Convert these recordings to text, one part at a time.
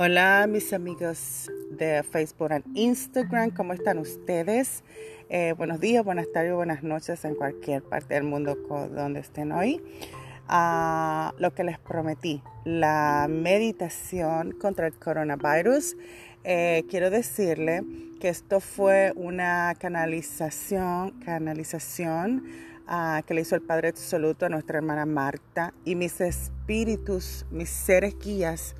Hola mis amigos de Facebook e Instagram, ¿cómo están ustedes? Eh, buenos días, buenas tardes, buenas noches en cualquier parte del mundo donde estén hoy. Ah, lo que les prometí, la meditación contra el coronavirus. Eh, quiero decirle que esto fue una canalización, canalización ah, que le hizo el Padre Absoluto a nuestra hermana Marta y mis espíritus, mis seres guías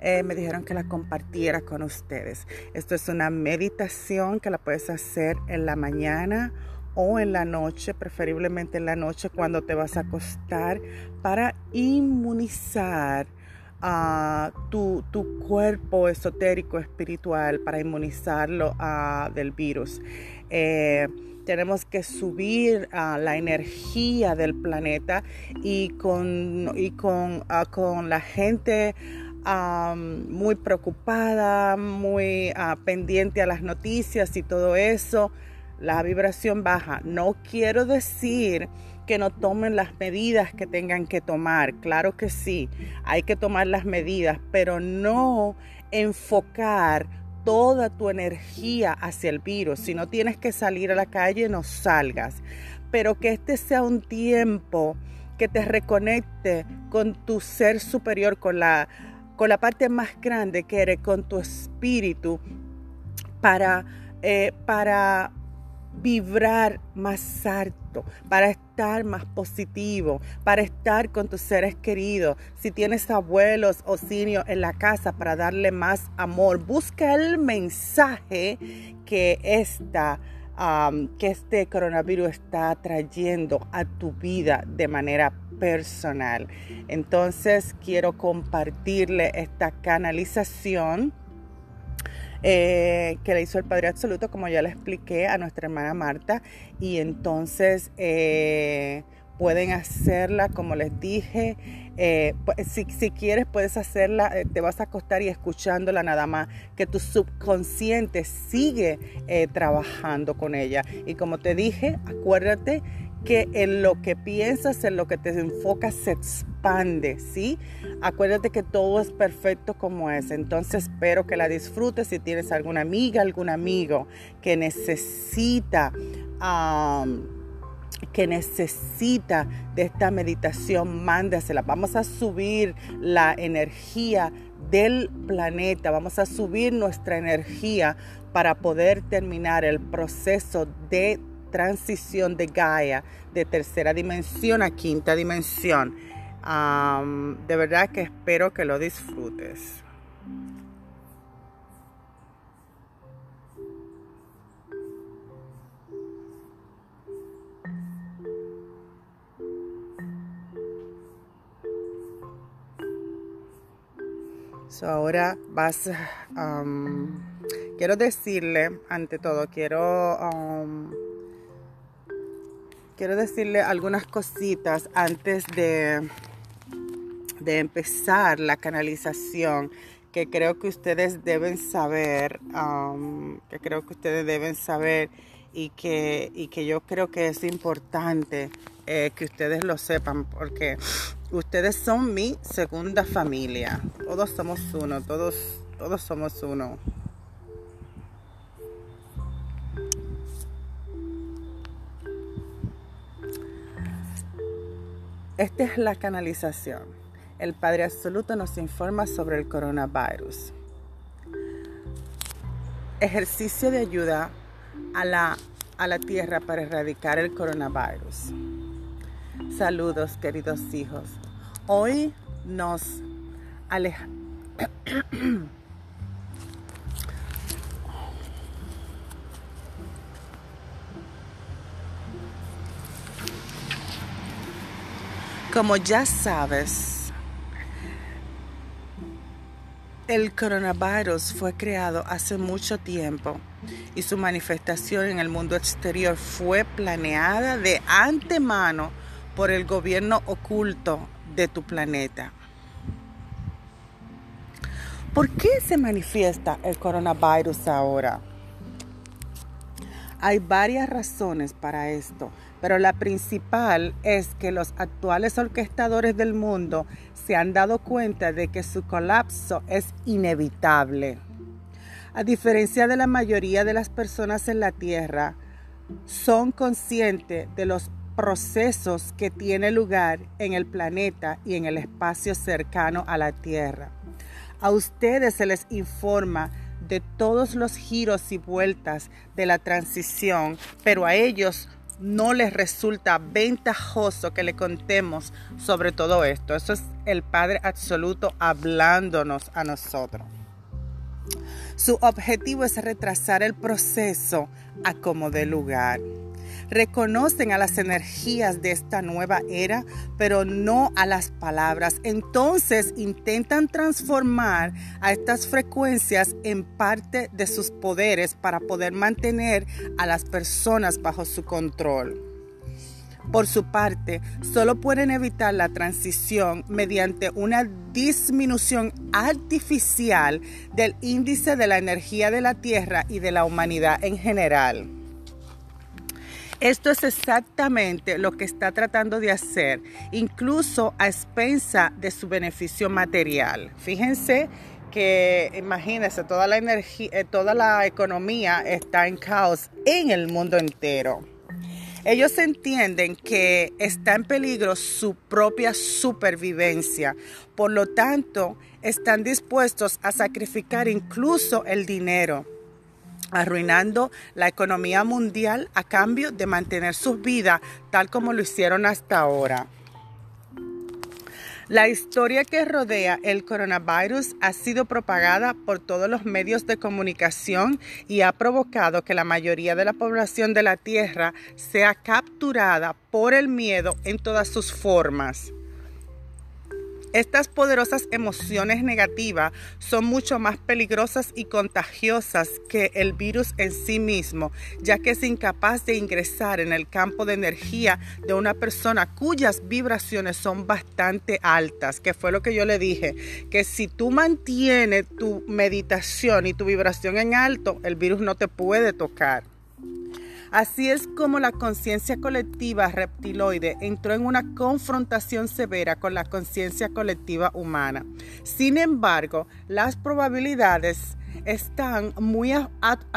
eh, me dijeron que la compartiera con ustedes. Esto es una meditación que la puedes hacer en la mañana o en la noche, preferiblemente en la noche cuando te vas a acostar, para inmunizar a tu, cuerpo esotérico espiritual, para inmunizarlo del virus. Eh, tenemos que subir la energía del planeta y con, y con, con la gente muy preocupada, muy ah, pendiente a las noticias y todo eso, la vibración baja. No quiero decir que no tomen las medidas que tengan que tomar. Claro que sí, hay que tomar las medidas, pero no enfocar toda tu energía hacia el virus. Si no tienes que salir a la calle, no salgas. Pero que este sea un tiempo que te reconecte con tu ser superior, con la con la parte más grande que eres, con tu espíritu, para, eh, para vibrar más alto, para estar más positivo, para estar con tus seres queridos. Si tienes abuelos o senios en la casa, para darle más amor. Busca el mensaje que esta que este coronavirus está trayendo a tu vida de manera personal. Entonces quiero compartirle esta canalización eh, que le hizo el Padre Absoluto, como ya le expliqué a nuestra hermana Marta. Y entonces eh, pueden hacerla, como les dije. Eh, si, si, quieres, puedes hacerla, eh, te vas a acostar y escuchándola nada más, que tu subconsciente sigue eh, trabajando con ella. Y como te dije, acuérdate que en lo que piensas, en lo que te enfocas, se expande, ¿sí? Acuérdate que todo es perfecto como es. Entonces espero que la disfrutes. Si tienes alguna amiga, algún amigo que necesita que necesita de esta meditación, mándasela. Vamos a subir la energía del planeta, vamos a subir nuestra energía para poder terminar el proceso de transición de Gaia de tercera dimensión a quinta dimensión. de verdad que espero que lo disfrutes. Ahora vas, um, quiero decirle, ante todo, quiero, um, quiero decirle algunas cositas antes de, de empezar la canalización que creo que ustedes deben saber, um, que creo que ustedes deben saber y que, y que yo creo que es importante eh, que ustedes lo sepan porque Ustedes son mi segunda familia. Todos somos uno, todos, todos somos uno. Esta es la canalización. El Padre Absoluto nos informa sobre el coronavirus. Ejercicio de ayuda a la, a la tierra para erradicar el coronavirus. Saludos, queridos hijos. Hoy nos alejamos. Como ya sabes, el coronavirus fue creado hace mucho tiempo y su manifestación en el mundo exterior fue planeada de antemano por el gobierno oculto de tu planeta. ¿Por qué se manifiesta el coronavirus ahora? Hay varias razones para esto, pero la principal es que los actuales orquestadores del mundo se han dado cuenta de que su colapso es inevitable. A diferencia de la mayoría de las personas en la Tierra, son conscientes de los procesos que tienen lugar en el planeta y en el espacio cercano a la Tierra. A ustedes se les informa de todos los giros y vueltas de la transición, pero a ellos no les resulta ventajoso que le contemos sobre todo esto. Eso es el Padre Absoluto hablándonos a nosotros. Su objetivo es retrasar el proceso a como de lugar. Reconocen a las energías de esta nueva era, pero no a las palabras. Entonces intentan transformar a estas frecuencias en parte de sus poderes para poder mantener a las personas bajo su control. Por su parte, solo pueden evitar la transición mediante una disminución artificial del índice de la energía de la Tierra y de la humanidad en general. Esto es exactamente lo que está tratando de hacer, incluso a expensa de su beneficio material. Fíjense que imagínense, toda la energía, eh, toda la economía está en caos en el mundo entero. Ellos entienden que está en peligro su propia supervivencia. Por lo tanto, están dispuestos a sacrificar incluso el dinero arruinando la economía mundial a cambio de mantener sus vidas tal como lo hicieron hasta ahora. La historia que rodea el coronavirus ha sido propagada por todos los medios de comunicación y ha provocado que la mayoría de la población de la Tierra sea capturada por el miedo en todas sus formas. Estas poderosas emociones negativas son mucho más peligrosas y contagiosas que el virus en sí mismo, ya que es incapaz de ingresar en el campo de energía de una persona cuyas vibraciones son bastante altas, que fue lo que yo le dije, que si tú mantienes tu meditación y tu vibración en alto, el virus no te puede tocar. Así es como la conciencia colectiva reptiloide entró en una confrontación severa con la conciencia colectiva humana. Sin embargo, las probabilidades están muy a,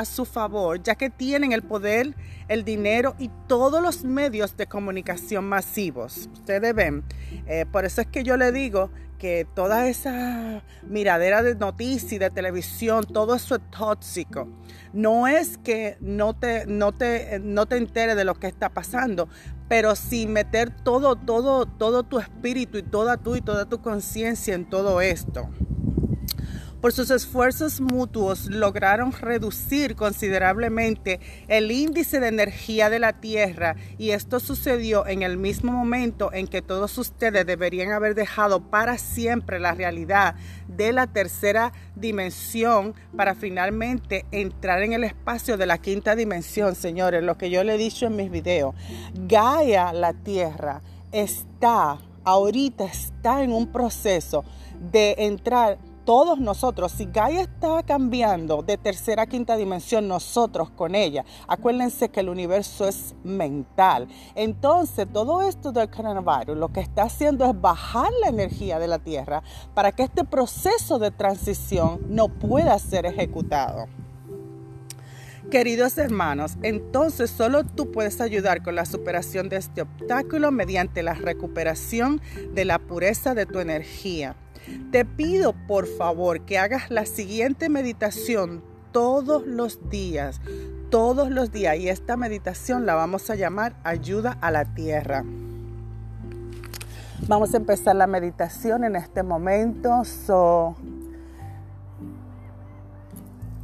su favor, ya que tienen el poder, el dinero y todos los medios de comunicación masivos. Ustedes ven, eh, por eso es que yo le digo que toda esa miradera de noticias de televisión, todo eso es tóxico. No es que no te, no te, no te de lo que está pasando, pero sin meter todo, todo, todo tu espíritu y toda tú y toda tu conciencia en todo esto. Por sus esfuerzos mutuos lograron reducir considerablemente el índice de energía de la Tierra y esto sucedió en el mismo momento en que todos ustedes deberían haber dejado para siempre la realidad de la tercera dimensión para finalmente entrar en el espacio de la quinta dimensión, señores, lo que yo le he dicho en mis videos. Gaia, la Tierra, está, ahorita está en un proceso de entrar todos nosotros, si Gaia está cambiando de tercera a quinta dimensión, nosotros con ella, acuérdense que el universo es mental. Entonces, todo esto del coronavirus lo que está haciendo es bajar la energía de la Tierra para que este proceso de transición no pueda ser ejecutado. Queridos hermanos, entonces solo tú puedes ayudar con la superación de este obstáculo mediante la recuperación de la pureza de tu energía. Te pido por favor que hagas la siguiente meditación todos los días, todos los días. Y esta meditación la vamos a llamar ayuda a la tierra. Vamos a empezar la meditación en este momento.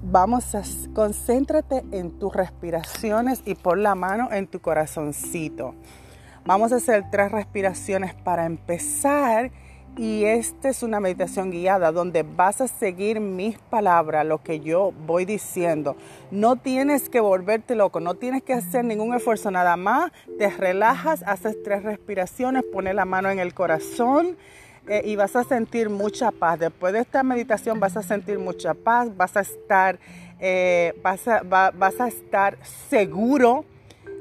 vamos a concéntrate en tus respiraciones y pon la mano en tu corazoncito. Vamos a hacer tres respiraciones para empezar y esta es una meditación guiada donde vas a seguir mis palabras, lo que yo voy diciendo. No tienes que volverte loco, no tienes que hacer ningún esfuerzo, nada más te relajas, haces tres respiraciones, pones la mano en el corazón eh, y vas a sentir mucha paz. Después de esta meditación vas a sentir mucha paz, vas a estar, eh, vas, a, vas a estar seguro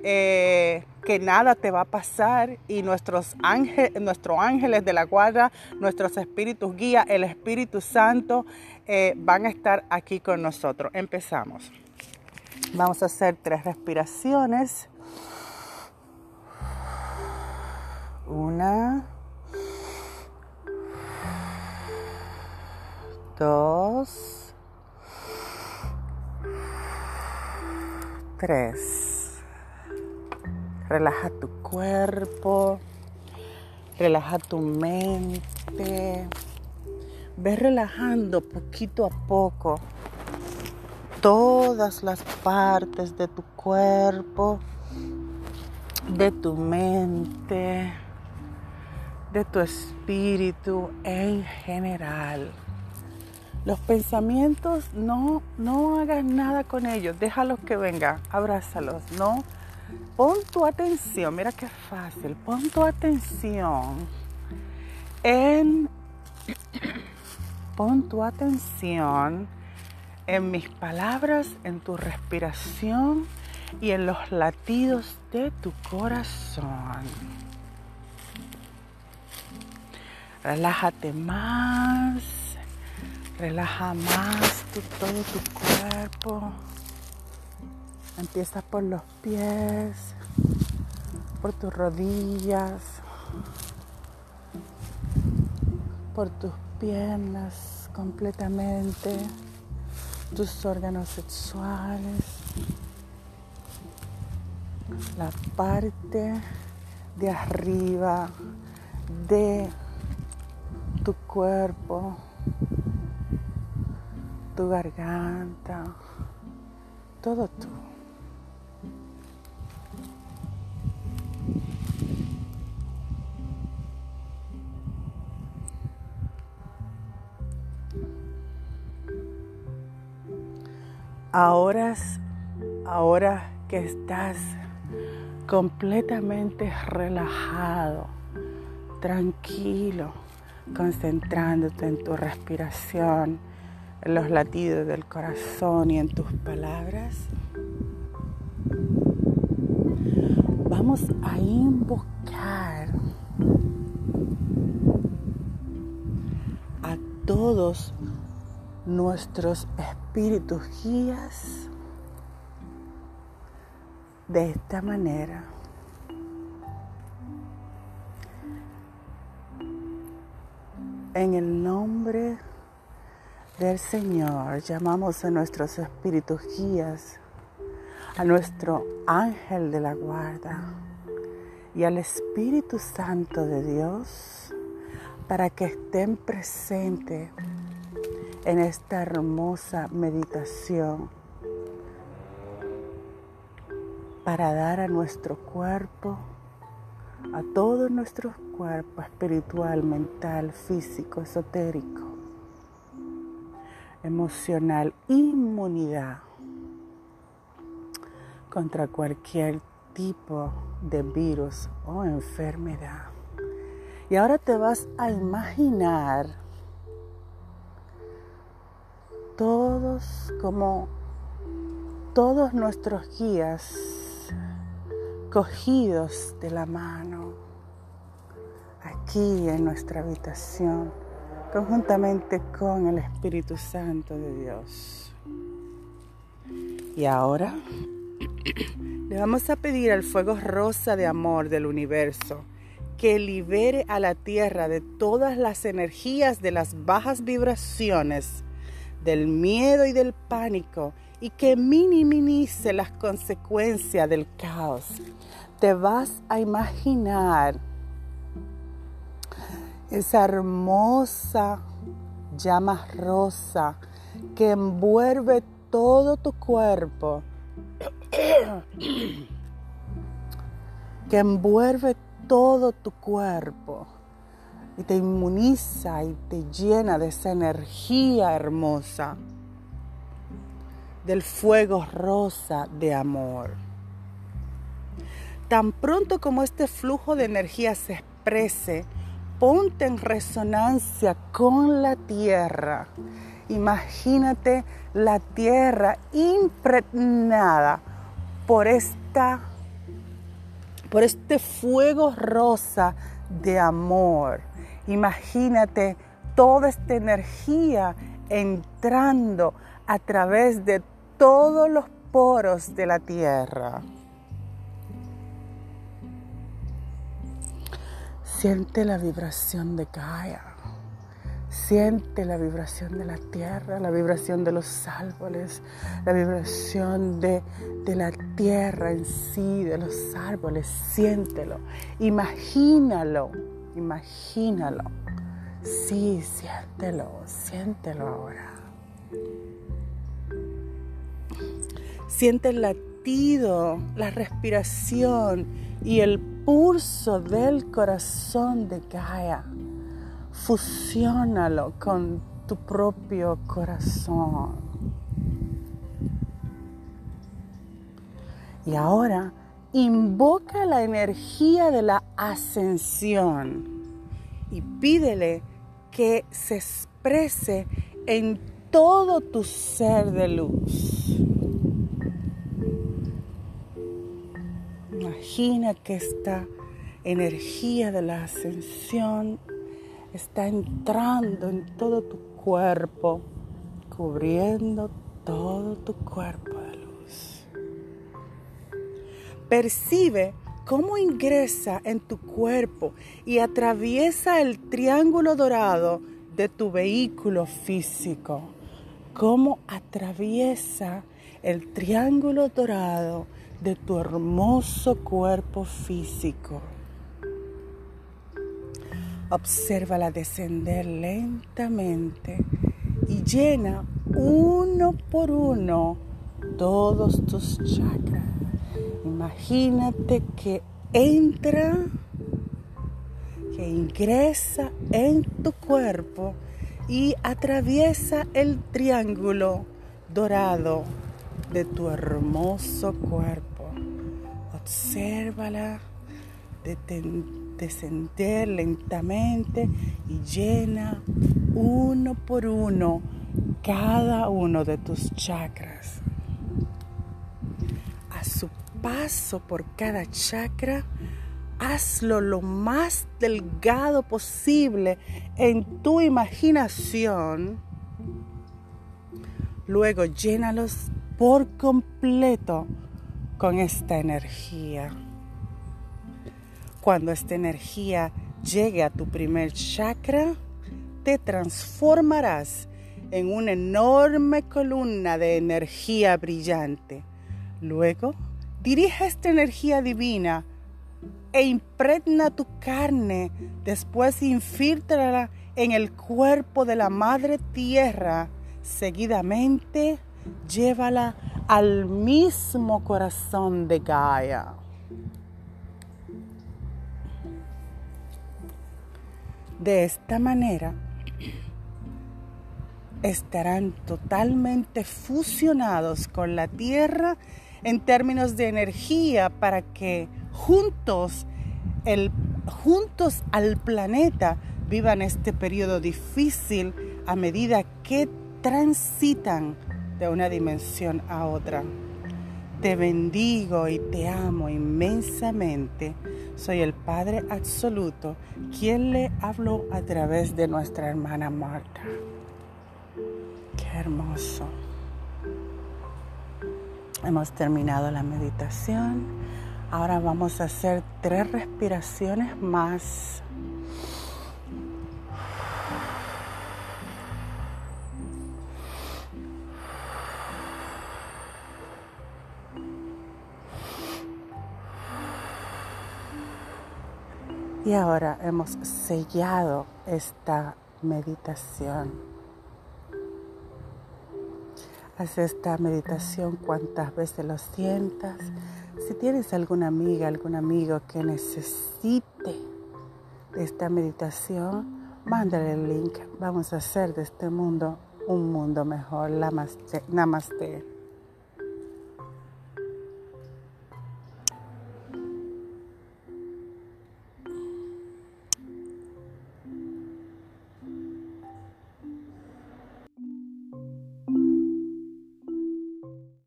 eh, que nada te va a pasar y nuestros, ángeles, nuestros ángeles de la guarda, nuestros espíritus guía, el Espíritu Santo eh, van a estar aquí con nosotros. Empezamos. Vamos a hacer tres respiraciones. Una. Dos. Tres. Relaja tu cuerpo, relaja tu mente. Ve relajando poquito a poco todas las partes de tu cuerpo, de tu mente, de tu espíritu en general. Los pensamientos no, no hagas nada con ellos, déjalos que vengan, abrázalos, no Pon tu atención, mira qué fácil, pon tu atención en, pon tu atención en mis palabras, en tu respiración y en los latidos de tu corazón. Relájate más, relaja más todo tu cuerpo. Empieza por los pies, por tus rodillas, por tus piernas completamente, tus órganos sexuales, la parte de arriba de tu cuerpo, tu garganta, todo tú. Ahora, ahora que estás completamente relajado, tranquilo, concentrándote en tu respiración, en los latidos del corazón y en tus palabras, vamos a invocar a todos nuestros espíritus guías de esta manera. En el nombre del Señor llamamos a nuestros espíritus guías, a nuestro ángel de la guarda y al Espíritu Santo de Dios para que estén presentes en esta hermosa meditación para dar a nuestro cuerpo, a todo nuestro cuerpo espiritual, mental, físico, esotérico, emocional, inmunidad contra cualquier tipo de virus o enfermedad. Y ahora te vas a imaginar todos como todos nuestros guías cogidos de la mano aquí en nuestra habitación conjuntamente con el Espíritu Santo de Dios. Y ahora le vamos a pedir al fuego rosa de amor del universo que libere a la tierra de todas las energías de las bajas vibraciones del miedo y del pánico y que minimice las consecuencias del caos. Te vas a imaginar esa hermosa llama rosa que envuelve todo tu cuerpo, que envuelve todo tu cuerpo y te inmuniza y te llena de esa energía hermosa, del fuego rosa de amor. Tan pronto como este flujo de energía se exprese, ponte en resonancia con la tierra. Imagínate la tierra impregnada por esta por este fuego rosa de amor. Imagínate toda esta energía entrando a través de todos los poros de la tierra. Siente la vibración de Gaia. Siente la vibración de la tierra, la vibración de los árboles, la vibración de, de, la tierra en sí, de los árboles. Siéntelo, imagínalo, imagínalo. Sí, siéntelo, siéntelo ahora. Siente el latido, la respiración y el pulso del corazón de Gaia. Fusiónalo con tu propio corazón. Y ahora invoca la energía de la ascensión y pídele que se exprese en todo tu ser de luz. Imagina que esta energía de la ascensión está entrando en todo tu cuerpo, cubriendo todo tu cuerpo. Percibe cómo ingresa en tu cuerpo y atraviesa el triángulo dorado de tu vehículo físico. Cómo atraviesa el triángulo dorado de tu hermoso cuerpo físico. Obsérvala descender lentamente y llena uno por uno todos tus chakras. Imagínate que entra, que ingresa en tu cuerpo y atraviesa el triángulo dorado de tu hermoso cuerpo. Obsérvala descender lentamente y llena uno por uno cada uno de tus chakras. Paso por cada chakra, hazlo lo más delgado posible en tu imaginación. Luego llénalos por completo con esta energía. Cuando esta energía llegue a tu primer chakra, te transformarás en una enorme columna de energía brillante. Luego, dirige esta energía divina e impregna tu carne, después infiltrala en el cuerpo de la Madre Tierra. Seguidamente, llévala al mismo corazón de Gaia. De esta manera, estarán totalmente fusionados con la Tierra en términos de energía para que juntos, el, juntos al planeta vivan este periodo difícil a medida que transitan de una dimensión a otra. Te bendigo y te amo inmensamente. Soy el Padre Absoluto, quien le habló a través de nuestra hermana Marta. Qué hermoso. Hemos terminado la meditación. Ahora vamos a hacer tres respiraciones más. Y ahora hemos sellado esta meditación. Haz esta meditación cuantas veces lo sientas. Si tienes alguna amiga, algún amigo que necesite esta meditación, mándale el link. Vamos a hacer de este mundo un mundo mejor. Namaste. Namaste.